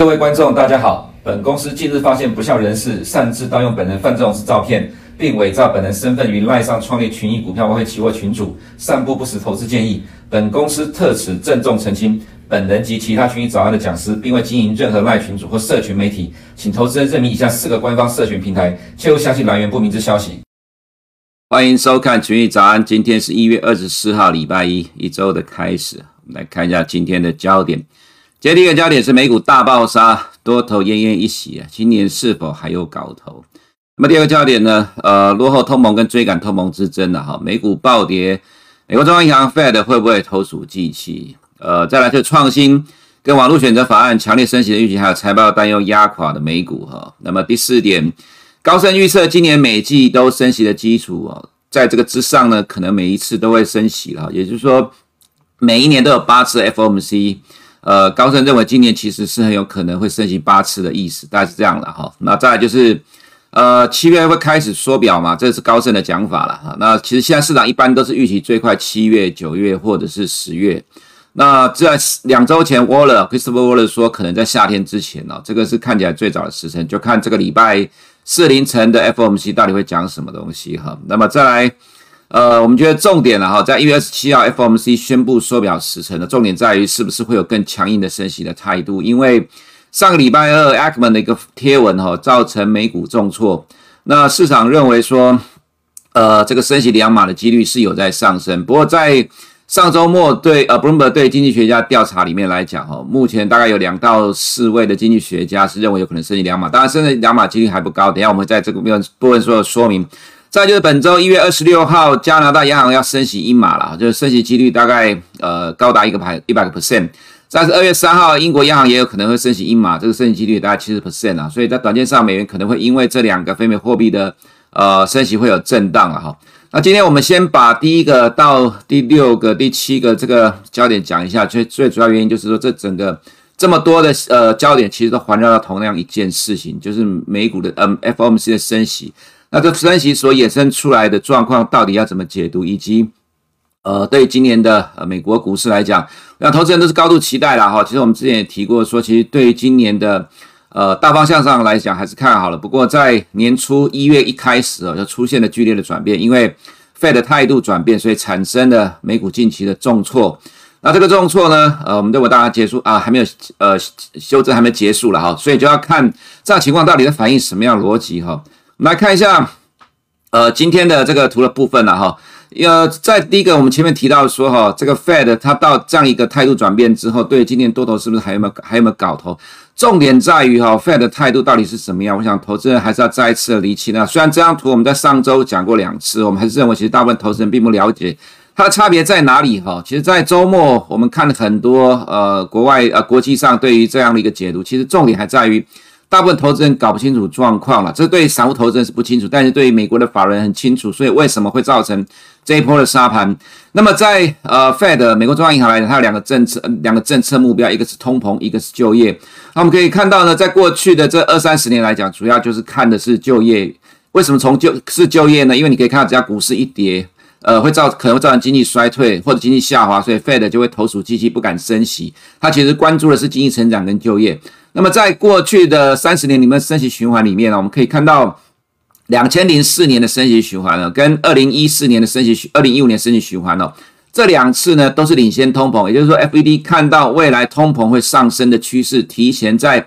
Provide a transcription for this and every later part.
各位观众，大家好。本公司近日发现不肖人士擅自盗用本人范仲式照片，并伪造本人身份于赖上创立群益股票外汇期货群组，散布不实投资建议。本公司特此郑重澄清，本人及其他群益早安的讲师，并未经营任何赖群组或社群媒体，请投资人认明以下四个官方社群平台，切勿相信来源不明之消息。欢迎收看群益早安，今天是一月二十四号，礼拜一，一周的开始。我们来看一下今天的焦点。今天第一个焦点是美股大爆杀，多头奄奄一息啊，今年是否还有搞头？那么第二个焦点呢？呃，落后通盟跟追赶通盟之争了哈，美股暴跌，美国中央银行 Fed 会不会投鼠忌器？呃，再来是创新跟网络选择法案强烈升息的预期，还有财报担忧压垮的美股哈。那么第四点，高盛预测今年每季都升息的基础哦，在这个之上呢，可能每一次都会升息了，也就是说，每一年都有八次 FOMC。呃，高盛认为今年其实是很有可能会升息八次的意思，大概是这样了哈。那再来就是，呃，七月会开始缩表嘛，这是高盛的讲法了哈。那其实现在市场一般都是预期最快七月、九月或者是十月。那在两周前，Waller Christopher Waller 说可能在夏天之前哦，这个是看起来最早的时辰，就看这个礼拜四凌晨的 FOMC 到底会讲什么东西哈。那么再来。呃，我们觉得重点了哈，在一月二十七号 FOMC 宣布缩表时程的重点在于是不是会有更强硬的升息的态度，因为上个礼拜二 Ackman 的一个贴文哈，造成美股重挫，那市场认为说，呃，这个升息两码的几率是有在上升，不过在上周末对呃 Bloomberg 对经济学家调查里面来讲哈，目前大概有两到四位的经济学家是认为有可能升息两码，当然升息两码几率还不高，等下我们在这个部分部分说说明。再就是本周一月二十六号，加拿大央行要升息一码了，就是升息几率大概呃高达一个百一百个 percent。再是二月三号，英国央行也有可能会升息一码，这个升息几率大概七十 percent 啊。所以在短线上，美元可能会因为这两个非美货币的呃升息会有震荡了哈。那今天我们先把第一个到第六个、第七个这个焦点讲一下，最最主要原因就是说这整个这么多的呃焦点其实都环绕到同样一件事情，就是美股的嗯 FOMC 的升息。那这升息所衍生出来的状况到底要怎么解读？以及，呃，对今年的呃美国股市来讲，那投资人都是高度期待了哈。其实我们之前也提过说，其实对于今年的呃大方向上来讲还是看好了。不过在年初一月一开始哦，就出现了剧烈的转变，因为 Fed 的态度转变，所以产生了美股近期的重挫。那这个重挫呢，呃，我们认为大家结束啊，还没有呃修正还没结束了哈，所以就要看这样情况到底在反映什么样逻辑哈。来看一下，呃，今天的这个图的部分了哈。呃，在第一个，我们前面提到说哈，这个 Fed 它到这样一个态度转变之后，对今年多头是不是还有没有还有没有搞头？重点在于哈，Fed 的态度到底是什么样？我想投资人还是要再一次的厘清。那虽然这张图我们在上周讲过两次，我们还是认为其实大部分投资人并不了解它的差别在哪里哈。其实，在周末我们看了很多呃国外呃国际上对于这样的一个解读，其实重点还在于。大部分投资人搞不清楚状况了，这对散户投资人是不清楚，但是对于美国的法人很清楚，所以为什么会造成这一波的杀盘？那么在呃 Fed 美国中央银行来讲，它有两个政策，两个政策目标，一个是通膨，一个是就业。那我们可以看到呢，在过去的这二三十年来讲，主要就是看的是就业。为什么从就是就业呢？因为你可以看到，只要股市一跌，呃，会造可能会造成经济衰退或者经济下滑，所以 Fed 就会投鼠忌器，不敢升息。它其实关注的是经济成长跟就业。那么，在过去的三十年里面，升息循环里面呢，我们可以看到，两千零四年的升息循环呢，跟二零一四年的升息循，二零一五年升息循环呢，这两次呢都是领先通膨，也就是说，FED 看到未来通膨会上升的趋势，提前在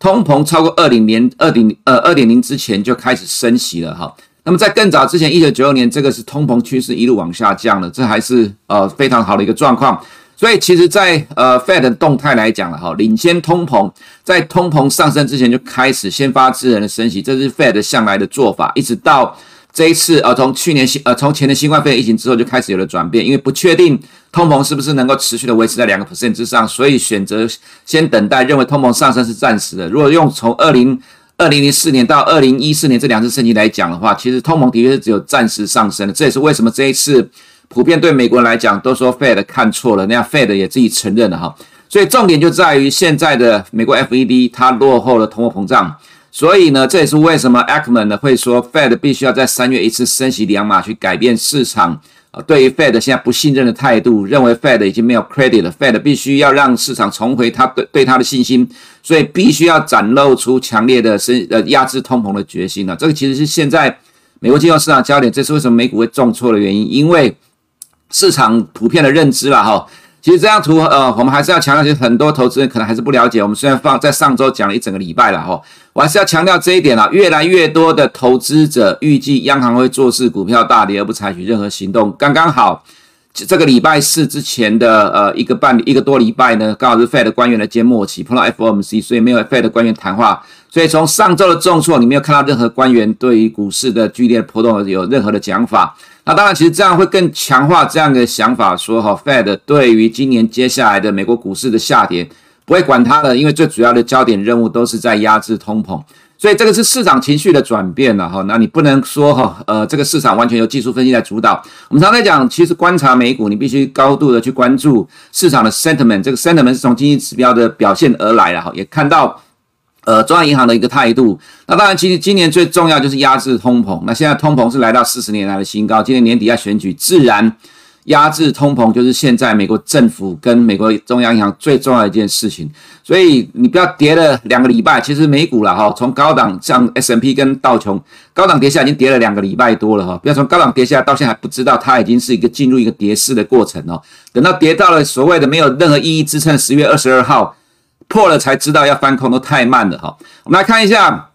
通膨超过二点零二点呃二点零之前就开始升息了哈。那么在更早之前，一九九六年，这个是通膨趋势一路往下降了，这还是呃非常好的一个状况。所以其实在，呃 Fed 的动态来讲了哈，领先通膨，在通膨上升之前就开始先发制人的升息，这是 Fed 向来的做法，一直到这一次呃，从去年新呃从前年新冠肺炎疫情之后就开始有了转变，因为不确定通膨是不是能够持续的维持在两个 percent 之上，所以选择先等待，认为通膨上升是暂时的。如果用从二零二零零四年到二零一四年这两次升息来讲的话，其实通膨的确是只有暂时上升的，这也是为什么这一次。普遍对美国人来讲，都说 Fed 看错了，那样 Fed 也自己承认了哈。所以重点就在于现在的美国 FED 它落后了通货膨胀，所以呢，这也是为什么 Ackman 呢会说 Fed 必须要在三月一次升息两码去改变市场呃，对于 Fed 现在不信任的态度，认为 Fed 已经没有 credit 了，Fed 必须要让市场重回他对对他的信心，所以必须要展露出强烈的升呃压制通膨的决心了。这个其实是现在美国金融市场焦点，这是为什么美股会重挫的原因，因为市场普遍的认知了哈。其实这张图，呃，我们还是要强调，其实很多投资人可能还是不了解。我们虽然放在上周讲了一整个礼拜了哈，我还是要强调这一点啊。越来越多的投资者预计央行会坐视股票大跌而不采取任何行动。刚刚好，这个礼拜四之前的呃一个半一个多礼拜呢，刚好是 Fed 官员的届末期，碰到 FOMC，所以没有 Fed 官员谈话。所以从上周的重挫，你没有看到任何官员对于股市的剧烈波动有任何的讲法。那当然，其实这样会更强化这样的想法，说哈，Fed 对于今年接下来的美国股市的下跌不会管它的，因为最主要的焦点任务都是在压制通膨，所以这个是市场情绪的转变了哈。那你不能说哈，呃，这个市场完全由技术分析来主导。我们常在讲，其实观察美股，你必须高度的去关注市场的 sentiment，这个 sentiment 是从经济指标的表现而来的哈，也看到。呃，中央银行的一个态度，那当然，其实今年最重要就是压制通膨。那现在通膨是来到四十年来的新高，今年年底要选举，自然压制通膨就是现在美国政府跟美国中央银行最重要的一件事情。所以你不要跌了两个礼拜，其实美股了哈，从高档像 S M P 跟道琼高档跌下已经跌了两个礼拜多了哈，不要从高档跌下到现在还不知道它已经是一个进入一个跌势的过程哦。等到跌到了所谓的没有任何意义支撑，十月二十二号。破了才知道要翻空都太慢了哈。我们来看一下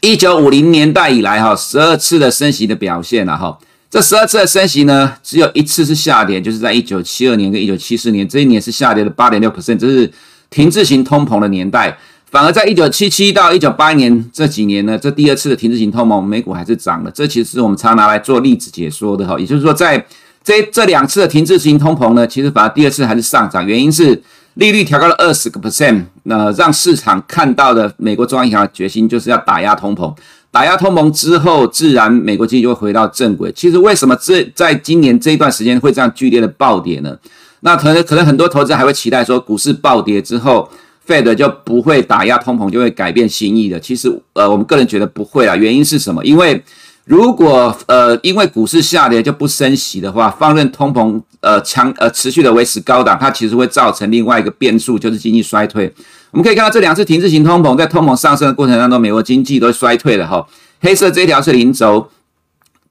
一九五零年代以来哈十二次的升息的表现了哈。这十二次的升息呢，只有一次是下跌，就是在一九七二年跟一九七四年这一年是下跌了八点六 percent，这是停滞型通膨的年代。反而在一九七七到一九八一年这几年呢，这第二次的停滞型通膨，美股还是涨了。这其实是我们常拿来做例子解说的哈。也就是说，在这这两次的停滞型通膨呢，其实反而第二次还是上涨，原因是。利率调高了二十个 percent，那让市场看到的美国中央银行的决心就是要打压通膨。打压通膨之后，自然美国经济就会回到正轨。其实为什么这在今年这一段时间会这样剧烈的暴跌呢？那可能可能很多投资人还会期待说，股市暴跌之后，Fed 就不会打压通膨，就会改变心意的。其实呃，我们个人觉得不会啊。原因是什么？因为如果呃，因为股市下跌就不升息的话，放任通膨呃强呃持续的维持高档，它其实会造成另外一个变数，就是经济衰退。我们可以看到这两次停滞型通膨，在通膨上升的过程当中，美国经济都衰退了哈。黑色这条是零轴。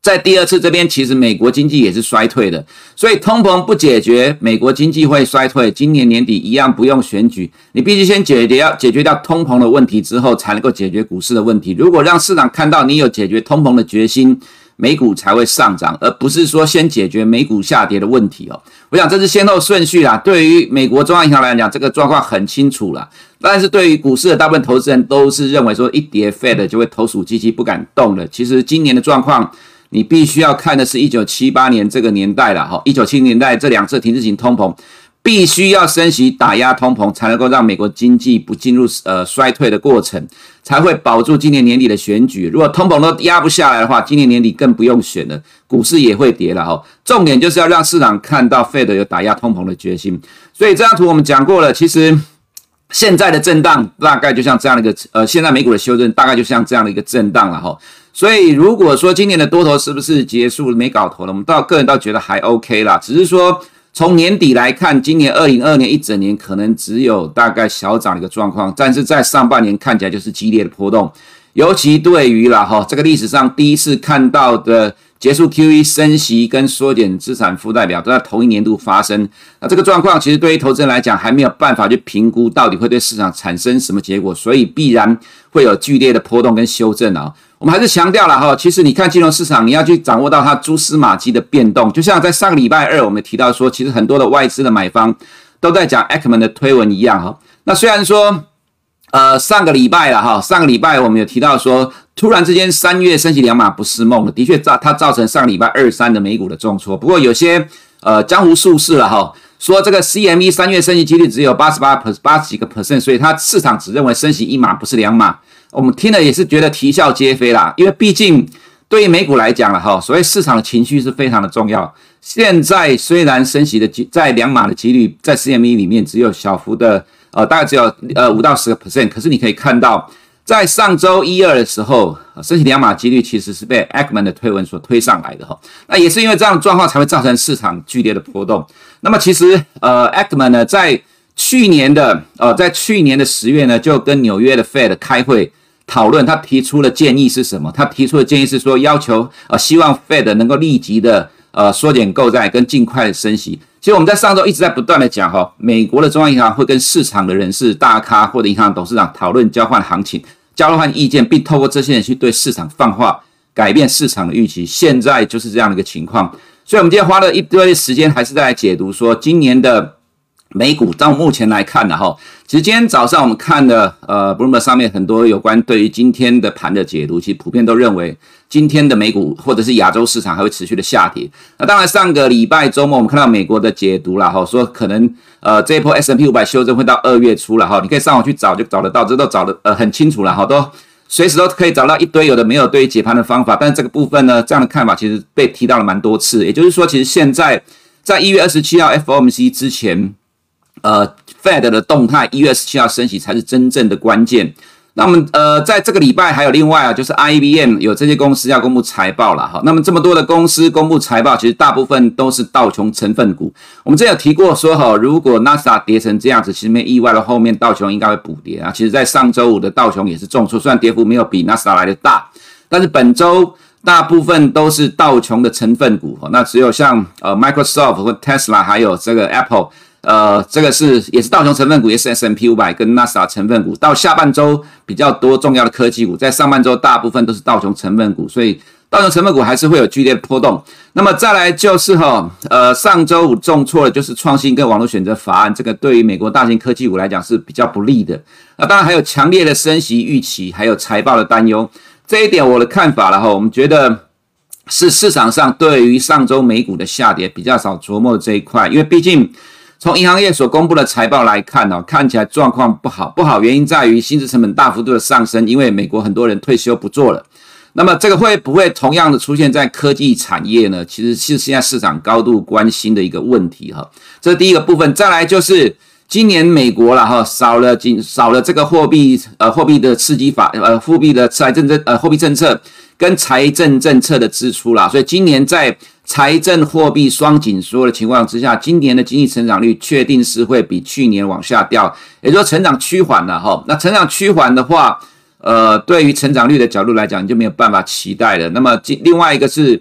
在第二次这边，其实美国经济也是衰退的，所以通膨不解决，美国经济会衰退。今年年底一样不用选举，你必须先解决要解决掉通膨的问题之后，才能够解决股市的问题。如果让市场看到你有解决通膨的决心，美股才会上涨，而不是说先解决美股下跌的问题哦。我想这是先后顺序啦。对于美国中央银行来讲，这个状况很清楚了。但是对于股市的大部分投资人都是认为说一跌 Fed 就会投鼠忌器，不敢动了。其实今年的状况。你必须要看的是一九七八年这个年代了哈，一九七零年代这两次停滞型通膨，必须要升息打压通膨，才能够让美国经济不进入呃衰退的过程，才会保住今年年底的选举。如果通膨都压不下来的话，今年年底更不用选了，股市也会跌了哈。重点就是要让市场看到 Fed 有打压通膨的决心。所以这张图我们讲过了，其实现在的震荡大概就像这样的一个呃，现在美股的修正大概就像这样的一个震荡了哈。所以，如果说今年的多头是不是结束没搞头了？我们倒个人倒觉得还 OK 啦。只是说从年底来看，今年二零二二年一整年可能只有大概小涨的一个状况，但是在上半年看起来就是激烈的波动，尤其对于了哈这个历史上第一次看到的。结束 QE 升息跟缩减资产负债表都在同一年度发生，那这个状况其实对于投资人来讲还没有办法去评估到底会对市场产生什么结果，所以必然会有剧烈的波动跟修正啊。我们还是强调了哈，其实你看金融市场，你要去掌握到它蛛丝马迹的变动，就像在上个礼拜二我们提到说，其实很多的外资的买方都在讲 Ackman 的推文一样哈。那虽然说。呃，上个礼拜了哈，上个礼拜我们有提到说，突然之间三月升息两码不是梦了，的确造它造成上个礼拜二三的美股的重挫。不过有些呃江湖术士了哈，说这个 CME 三月升息几率只有八十八 per 八十几个 percent，所以它市场只认为升息一码不是两码。我们听了也是觉得啼笑皆非啦，因为毕竟对于美股来讲了哈，所谓市场的情绪是非常的重要。现在虽然升息的几在两码的几率在 CME 里面只有小幅的。呃，大概只有呃五到十个 percent，可是你可以看到，在上周一二的时候，升息两码几率其实是被 Ackman 的推文所推上来的哈。那也是因为这样的状况才会造成市场剧烈的波动。那么其实呃，Ackman 呢在去年的呃，在去年的十月呢，就跟纽约的 Fed 开会讨论，他提出的建议是什么？他提出的建议是说，要求呃，希望 Fed 能够立即的呃缩减购债跟尽快的升息。其实我们在上周一直在不断的讲哈，美国的中央银行会跟市场的人士、大咖或者银行董事长讨论交换行情。交换意见，并透过这些人去对市场放话，改变市场的预期。现在就是这样的一个情况，所以我们今天花了一堆时间，还是在解读说今年的。美股到目前来看呢，哈，其实今天早上我们看的，呃，Bloomberg 上面很多有关对于今天的盘的解读，其实普遍都认为今天的美股或者是亚洲市场还会持续的下跌。那当然，上个礼拜周末我们看到美国的解读了，哈，说可能呃这一波 S&P 五百修正会到二月初了，哈，你可以上网去找就找得到，这都找得呃很清楚了，哈，都随时都可以找到一堆有的没有对于解盘的方法。但是这个部分呢，这样的看法其实被提到了蛮多次，也就是说，其实现在在一月二十七号 FOMC 之前。呃，Fed 的动态，一月十七号升息才是真正的关键。那么，呃，在这个礼拜还有另外啊，就是 IBM 有这些公司要公布财报了哈。那么这么多的公司公布财报，其实大部分都是道琼成分股。我们之前有提过说哈，如果纳斯达克跌成这样子，其实没意外的，后面道琼应该会补跌啊。其实，在上周五的道琼也是重挫，虽然跌幅没有比纳斯达克来的大，但是本周大部分都是道琼的成分股。那只有像呃 Microsoft 和 Tesla 还有这个 Apple。呃，这个是也是道琼成分股，也是 S M P 五百跟纳斯达成分股。到下半周比较多重要的科技股，在上半周大部分都是道琼成分股，所以道琼成分股还是会有剧烈的波动。那么再来就是哈，呃，上周五重挫的就是创新跟网络选择法案，这个对于美国大型科技股来讲是比较不利的。那当然还有强烈的升息预期，还有财报的担忧。这一点我的看法了哈，我们觉得是市场上对于上周美股的下跌比较少琢磨的这一块，因为毕竟。从银行业所公布的财报来看哦，看起来状况不好。不好原因在于薪资成本大幅度的上升，因为美国很多人退休不做了。那么这个会不会同样的出现在科技产业呢？其实是现在市场高度关心的一个问题哈。这是第一个部分。再来就是今年美国了哈，少了仅少了这个货币呃货币的刺激法呃货币的财政政呃货币政策跟财政政策的支出啦，所以今年在。财政货币双紧缩的情况之下，今年的经济成长率确定是会比去年往下掉，也就是说成长趋缓了哈。那成长趋缓的话，呃，对于成长率的角度来讲，你就没有办法期待了。那么，另外一个是，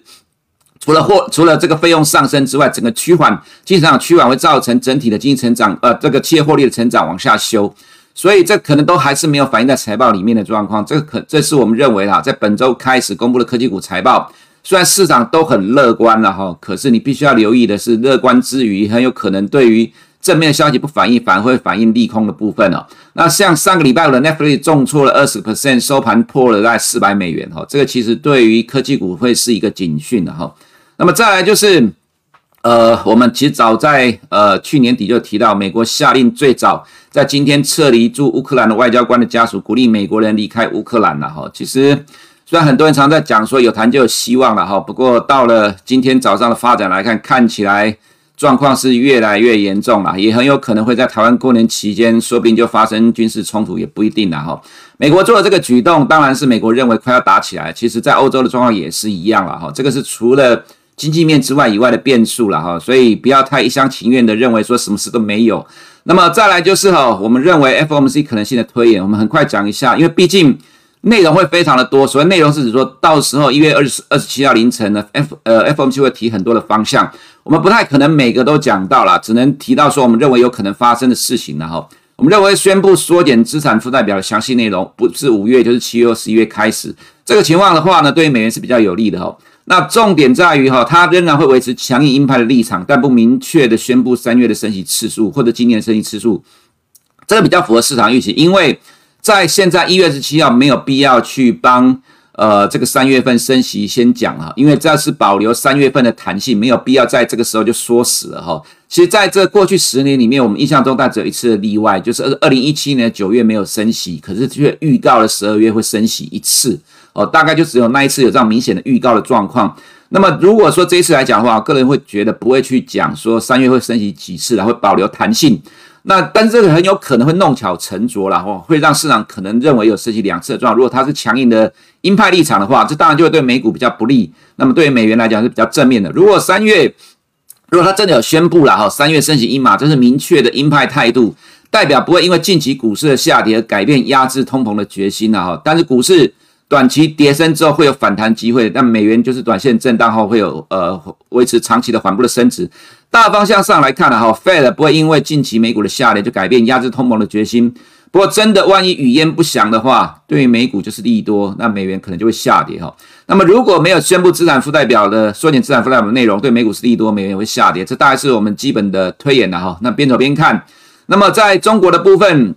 除了货，除了这个费用上升之外，整个趋缓，经济成长趋缓会造成整体的经济成长，呃，这个企业获利的成长往下修，所以这可能都还是没有反映在财报里面的状况。这个可，这是我们认为哈，在本周开始公布的科技股财报。虽然市场都很乐观了哈，可是你必须要留意的是，乐观之余，很有可能对于正面消息不反应，反而会反映利空的部分哦。那像上个礼拜的 Netflix 重挫了二十 percent，收盘破了大概四百美元哈，这个其实对于科技股会是一个警讯的哈。那么再来就是，呃，我们其实早在呃去年底就提到，美国下令最早在今天撤离驻乌克兰的外交官的家属，鼓励美国人离开乌克兰了哈。其实。虽然很多人常在讲说有谈就有希望了哈，不过到了今天早上的发展来看，看起来状况是越来越严重了，也很有可能会在台湾过年期间，说不定就发生军事冲突，也不一定了哈。美国做的这个举动，当然是美国认为快要打起来，其实在欧洲的状况也是一样了哈。这个是除了经济面之外以外的变数了哈，所以不要太一厢情愿的认为说什么事都没有。那么再来就是哈，我们认为 FOMC 可能性的推演，我们很快讲一下，因为毕竟。内容会非常的多，所谓内容是指说到时候一月二十二十七号凌晨呢，F 呃 FOMC 会提很多的方向，我们不太可能每个都讲到了，只能提到说我们认为有可能发生的事情，了哈我们认为宣布缩减资产负债表的详细内容，不是五月就是七月或十一月开始，这个情况的话呢，对于美元是比较有利的哈。那重点在于哈，它仍然会维持强硬鹰派的立场，但不明确的宣布三月的升息次数或者今年的升息次数，这个比较符合市场预期，因为。在现在一月十七号没有必要去帮呃这个三月份升息先讲哈，因为这是保留三月份的弹性，没有必要在这个时候就说死了哈。其实在这过去十年里面，我们印象中大概只有一次的例外，就是二零一七年九月没有升息，可是却预告了十二月会升息一次哦，大概就只有那一次有这样明显的预告的状况。那么如果说这一次来讲的话，个人会觉得不会去讲说三月会升息几次，然后保留弹性。那但是这个很有可能会弄巧成拙了，哦，会让市场可能认为有升息两次的状况。如果它是强硬的鹰派立场的话，这当然就会对美股比较不利。那么对于美元来讲是比较正面的。如果三月，如果他真的有宣布了哈，三月升息一码，这是明确的鹰派态度，代表不会因为近期股市的下跌而改变压制通膨的决心了哈。但是股市短期跌升之后会有反弹机会，但美元就是短线震荡后会有呃维持长期的缓步的升值。大方向上来看呢，哈，Fed 不会因为近期美股的下跌就改变压制通膨的决心。不过真的万一语焉不详的话，对于美股就是利多，那美元可能就会下跌哈。那么如果没有宣布资产负债表的缩减资产负债表的内容，对美股是利多，美元也会下跌，这大概是我们基本的推演了哈。那边走边看。那么在中国的部分，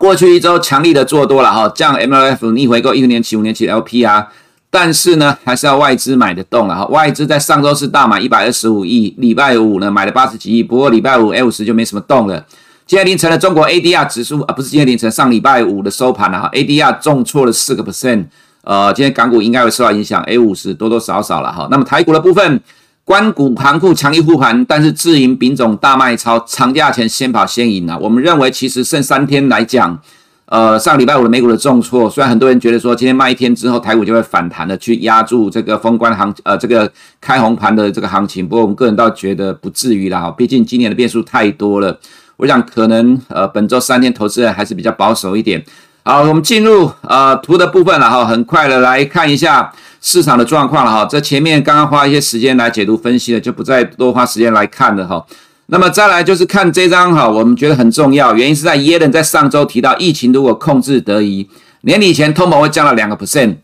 过去一周强力的做多了哈，降 MLF 逆回购一年期、五年期 LPR。但是呢，还是要外资买得动了哈。外资在上周是大买一百二十五亿，礼拜五呢买了八十几亿。不过礼拜五 A 五十就没什么动了。今天凌晨的中国 ADR 指数啊，不是今天凌晨，上礼拜五的收盘了哈。ADR 重挫了四个 percent，呃，今天港股应该会受到影响，A 五十多多少少了哈。那么台股的部分，关股行库强力护盘，但是自营品种大卖超，长假前先跑先赢啊。我们认为其实剩三天来讲。呃，上礼拜五的美股的重挫，虽然很多人觉得说今天卖一天之后台股就会反弹的，去压住这个封关行，呃，这个开红盘的这个行情，不过我们个人倒觉得不至于啦，哈，毕竟今年的变数太多了，我想可能呃本周三天投资人还是比较保守一点。好，我们进入呃图的部分了哈，很快的来看一下市场的状况了哈，这前面刚刚花一些时间来解读分析的，就不再多花时间来看了哈。那么再来就是看这张哈，我们觉得很重要，原因是在耶伦在上周提到，疫情如果控制得宜，年底前通膨会降到两个 percent。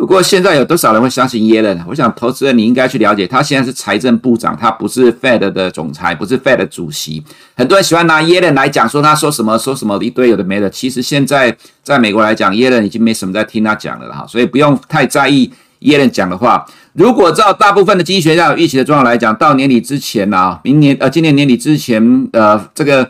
不过现在有多少人会相信耶伦？我想投资人你应该去了解，他现在是财政部长，他不是 Fed 的总裁，不是 Fed 的主席。很多人喜欢拿耶伦来讲，说他说什么说什么一堆有的没的。其实现在在美国来讲，耶伦已经没什么在听他讲了哈，所以不用太在意耶伦讲的话。如果照大部分的经济学家有预期的状况来讲，到年底之前呢、啊，明年呃，今年年底之前，呃，这个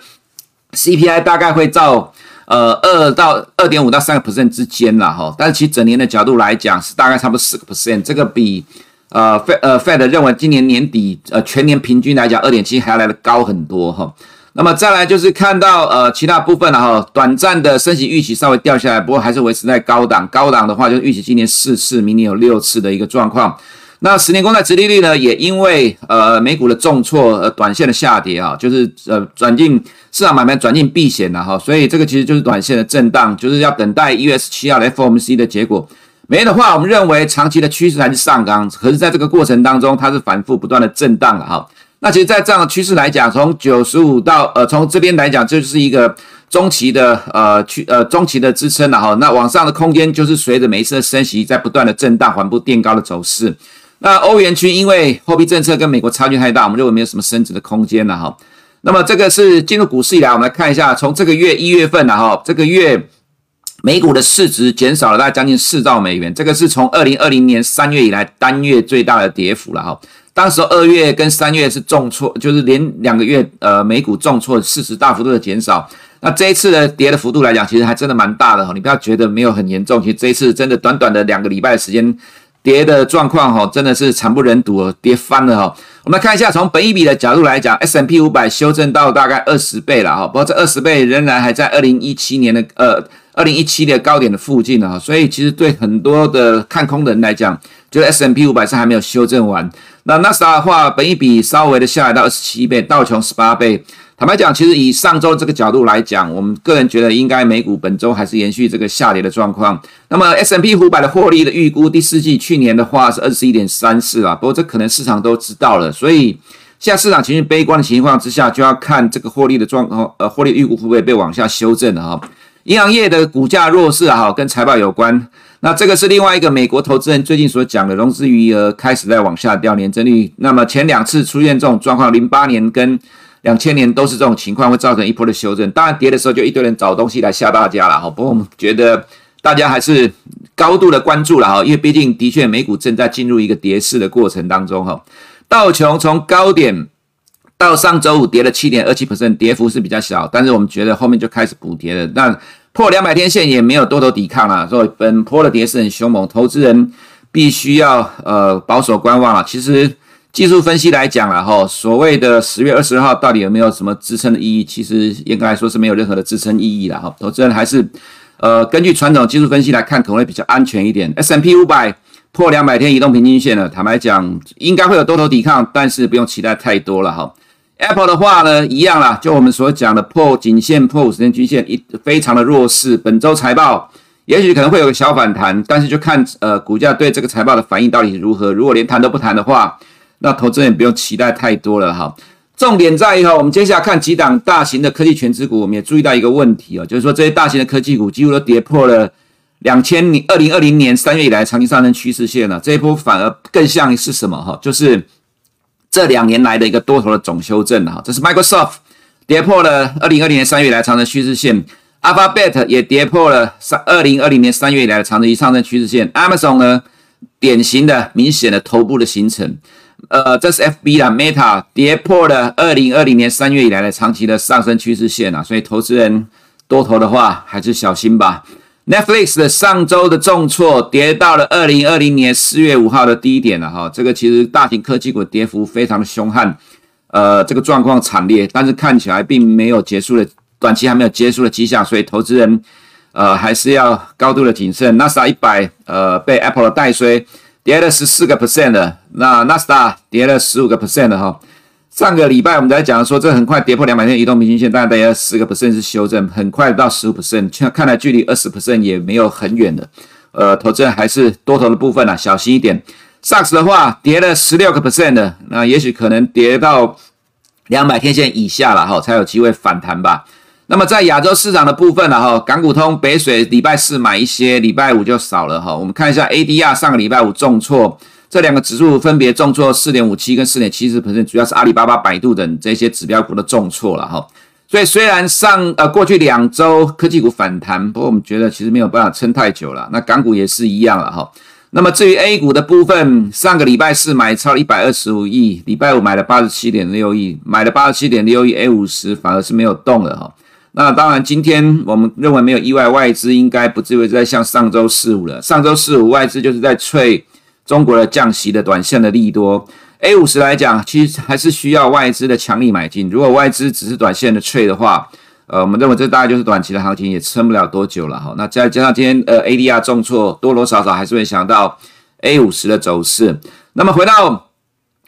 CPI 大概会到呃二到二点五到三个 percent 之间了哈。但是其实整年的角度来讲，是大概差不多四个 percent，这个比呃 Fed 呃 Fed 认为今年年底呃全年平均来讲二点七还要来的高很多哈。那么再来就是看到呃其他部分了哈，短暂的升息预期稍微掉下来，不过还是维持在高档。高档的话就是预期今年四次，明年有六次的一个状况。那十年公债殖利率呢，也因为呃美股的重挫而短线的下跌啊，就是呃转进市场买卖转进避险了哈，所以这个其实就是短线的震荡，就是要等待一月十七号 FOMC 的结果。没的话，我们认为长期的趋势还是上涨，可是在这个过程当中，它是反复不断的震荡了哈。那其实，在这样的趋势来讲，从九十五到呃，从这边来讲，就是一个中期的呃区呃中期的支撑了哈。那往上的空间就是随着每一次的升息，在不断的震荡、缓步垫高的走势。那欧元区因为货币政策跟美国差距太大，我们认为没有什么升值的空间了哈。那么这个是进入股市以来，我们来看一下，从这个月一月份了哈，这个月美股的市值减少了大概将近四兆美元，这个是从二零二零年三月以来单月最大的跌幅了哈。当时二月跟三月是重挫，就是连两个月，呃，美股重挫，市值大幅度的减少。那这一次的跌的幅度来讲，其实还真的蛮大的哈。你不要觉得没有很严重，其实这一次真的短短的两个礼拜的时间，跌的状况哈，真的是惨不忍睹，跌翻了哈。我们来看一下，从本一比的角度来讲，S M P 五百修正到大概二十倍了哈。不过这二十倍仍然还在二零一七年的呃二零一七的高点的附近啊。所以其实对很多的看空的人来讲，就 S M P 五百是还没有修正完。那纳斯达的话，本益比稍微的下来到二十七倍，道琼十八倍。坦白讲，其实以上周这个角度来讲，我们个人觉得应该美股本周还是延续这个下跌的状况。那么 S&P 五百的获利的预估，第四季去年的话是二十一点三四啊，不过这可能市场都知道了。所以现在市场情绪悲观的情况之下，就要看这个获利的状况，呃，获利预估会不会被往下修正了哈。银行业的股价弱势哈，跟财报有关。那这个是另外一个美国投资人最近所讲的融资余额开始在往下掉，年增率。那么前两次出现这种状况，零八年跟两千年都是这种情况，会造成一波的修正。当然跌的时候就一堆人找东西来吓大家了哈。不过我们觉得大家还是高度的关注了哈，因为毕竟的确美股正在进入一个跌势的过程当中哈。道琼从高点到上周五跌了七点二七 percent，跌幅是比较小，但是我们觉得后面就开始补跌了。那破两百天线也没有多头抵抗了，所以本波的跌势很凶猛，投资人必须要呃保守观望了。其实技术分析来讲了哈，所谓的十月二十号到底有没有什么支撑的意义？其实应该来说是没有任何的支撑意义了哈。投资人还是呃根据传统技术分析来看，可能会比较安全一点。S M P 五百破两百天移动平均线了，坦白讲应该会有多头抵抗，但是不用期待太多了哈。Apple 的话呢，一样啦，就我们所讲的破颈线、破五十天均线，一非常的弱势。本周财报也许可能会有个小反弹，但是就看呃股价对这个财报的反应到底如何。如果连谈都不谈的话，那投资人也不用期待太多了哈。重点在于哈，我们接下来看几档大型的科技权值股，我们也注意到一个问题哦，就是说这些大型的科技股几乎都跌破了两千年二零二零年三月以来长期上升趋势线了。这一波反而更像是什么哈？就是。这两年来的一个多头的总修正哈，这是 Microsoft 跌破了二零二零年三月以来长的趋势线，Alphabet 也跌破了三二零二零年三月以来的长期上升趋势线，Amazon 呢，典型的明显的头部的形成，呃，这是 FB 啦，Meta 跌破了二零二零年三月以来的长期的上升趋势线啊，所以投资人多头的话还是小心吧。Netflix 的上周的重挫跌到了二零二零年四月五号的低点了哈，这个其实大型科技股跌幅非常的凶悍，呃，这个状况惨烈，但是看起来并没有结束的，短期还没有结束的迹象，所以投资人呃还是要高度的谨慎。纳斯达一百呃被 Apple 的带衰，跌了十四个 percent 的，那纳斯达跌了十五个 percent 的哈。上个礼拜我们在讲说，这很快跌破两百天移动平均线，大概大约十个 percent 是修正，很快到十五 percent，看看来距离二十 percent 也没有很远的。呃，投资人还是多头的部分啊，小心一点。SAX 的话跌了十六个 percent 的，那也许可能跌到两百天线以下了哈，才有机会反弹吧。那么在亚洲市场的部分呢哈，港股通北水礼拜四买一些，礼拜五就少了哈。我们看一下 ADR 上个礼拜五重挫。这两个指数分别重挫四点五七跟四点七四本身主要是阿里巴巴、百度等这些指标股的重挫了哈。所以虽然上呃过去两周科技股反弹，不过我们觉得其实没有办法撑太久了。那港股也是一样了哈。那么至于 A 股的部分，上个礼拜四买超一百二十五亿，礼拜五买了八十七点六亿，买了八十七点六亿 A 五十反而是没有动的哈。那当然今天我们认为没有意外，外资应该不至于再像上周四五了。上周四五外资就是在吹。中国的降息的短线的利多，A 五十来讲，其实还是需要外资的强力买进。如果外资只是短线的脆的话，呃，我们认为这大概就是短期的行情，也撑不了多久了哈。那再加上今天呃 ADR 重挫，多多少少还是会想到 A 五十的走势。那么回到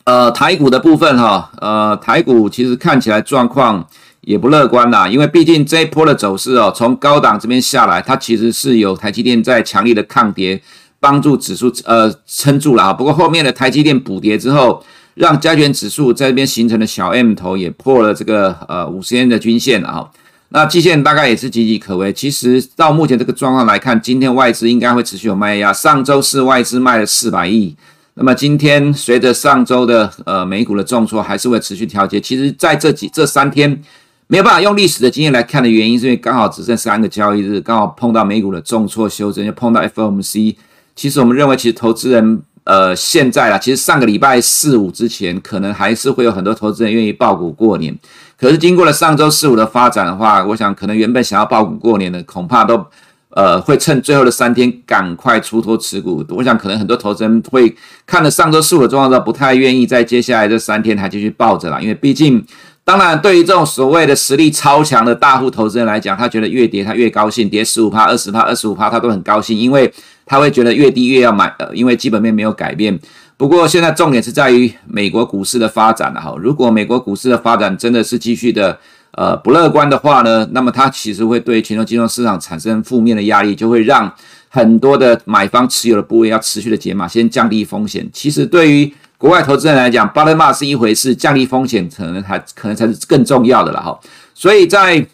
呃台股的部分哈，呃台股其实看起来状况也不乐观啦，因为毕竟这一波的走势哦，从高档这边下来，它其实是有台积电在强力的抗跌。帮助指数呃撑住了啊，不过后面的台积电补跌之后，让加权指数在这边形成的小 M 头也破了这个呃五十天的均线了哈。那季线大概也是岌岌可危。其实到目前这个状况来看，今天外资应该会持续有卖压。上周四外资卖了四百亿，那么今天随着上周的呃美股的重挫，还是会持续调节。其实在这几这三天没有办法用历史的经验来看的原因，是因为刚好只剩三个交易日，刚好碰到美股的重挫修正，又碰到 FOMC。其实我们认为，其实投资人，呃，现在啦，其实上个礼拜四五之前，可能还是会有很多投资人愿意抱股过年。可是经过了上周四五的发展的话，我想可能原本想要抱股过年的，恐怕都，呃，会趁最后的三天赶快出脱持股。我想可能很多投资人会看了上周四五的状况之后，不太愿意在接下来这三天还继续抱着啦，因为毕竟。当然，对于这种所谓的实力超强的大户投资人来讲，他觉得越跌他越高兴，跌十五趴、二十趴、二十五趴，他都很高兴，因为他会觉得越低越要买，呃，因为基本面没有改变。不过现在重点是在于美国股市的发展了哈。如果美国股市的发展真的是继续的呃不乐观的话呢，那么它其实会对全球金融市场产生负面的压力，就会让很多的买方持有的部位要持续的减码，先降低风险。其实对于国外投资人来讲，bottom up 是一回事，降低风险可能还可能才是更重要的了哈。所以在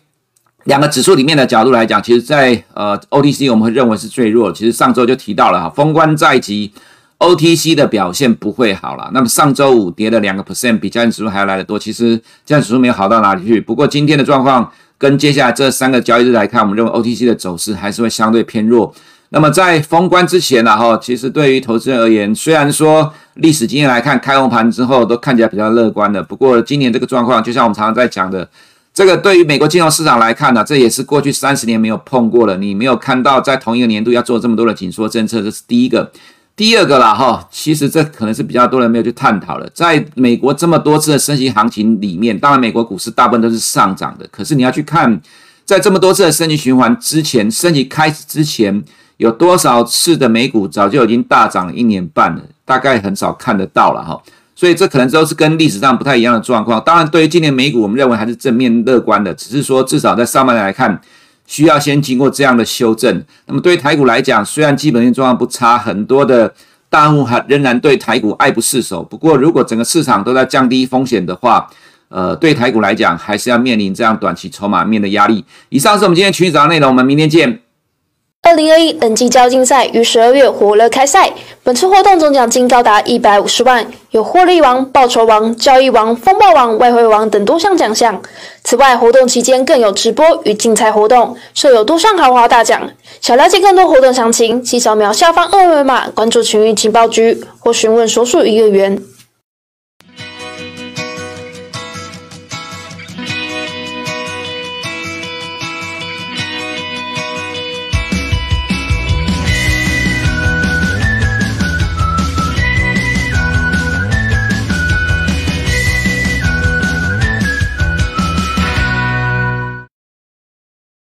两个指数里面的角度来讲，其实在呃 OTC 我们会认为是最弱。其实上周就提到了哈，封关在即，OTC 的表现不会好了。那么上周五跌了两个 percent，比加权指数还要来得多。其实加权指数没有好到哪里去。不过今天的状况跟接下来这三个交易日来看，我们认为 OTC 的走势还是会相对偏弱。那么在封关之前呢，哈，其实对于投资人而言，虽然说历史经验来看，开红盘之后都看起来比较乐观的。不过今年这个状况，就像我们常常在讲的，这个对于美国金融市场来看呢，这也是过去三十年没有碰过的。你没有看到在同一个年度要做这么多的紧缩政策，这是第一个。第二个啦，哈，其实这可能是比较多人没有去探讨的。在美国这么多次的升息行情里面，当然美国股市大部分都是上涨的。可是你要去看，在这么多次的升息循环之前，升息开始之前，有多少次的美股早就已经大涨一年半了？大概很少看得到了哈。所以这可能都是跟历史上不太一样的状况。当然，对于今年美股，我们认为还是正面乐观的，只是说至少在上半年来看。需要先经过这样的修正。那么对于台股来讲，虽然基本面状况不差，很多的大户还仍然对台股爱不释手。不过，如果整个市场都在降低风险的话，呃，对台股来讲，还是要面临这样短期筹码面的压力。以上是我们今天群益早内容，我们明天见。二零二一冷季交竞赛于十二月火热开赛，本次活动总奖金高达一百五十万，有获利王、报酬王、交易王、风暴王、外汇王等多项奖项。此外，活动期间更有直播与竞猜活动，设有多项豪华大奖。想了解更多活动详情，请扫描下方二维码关注群益情报局或询问所属营业员。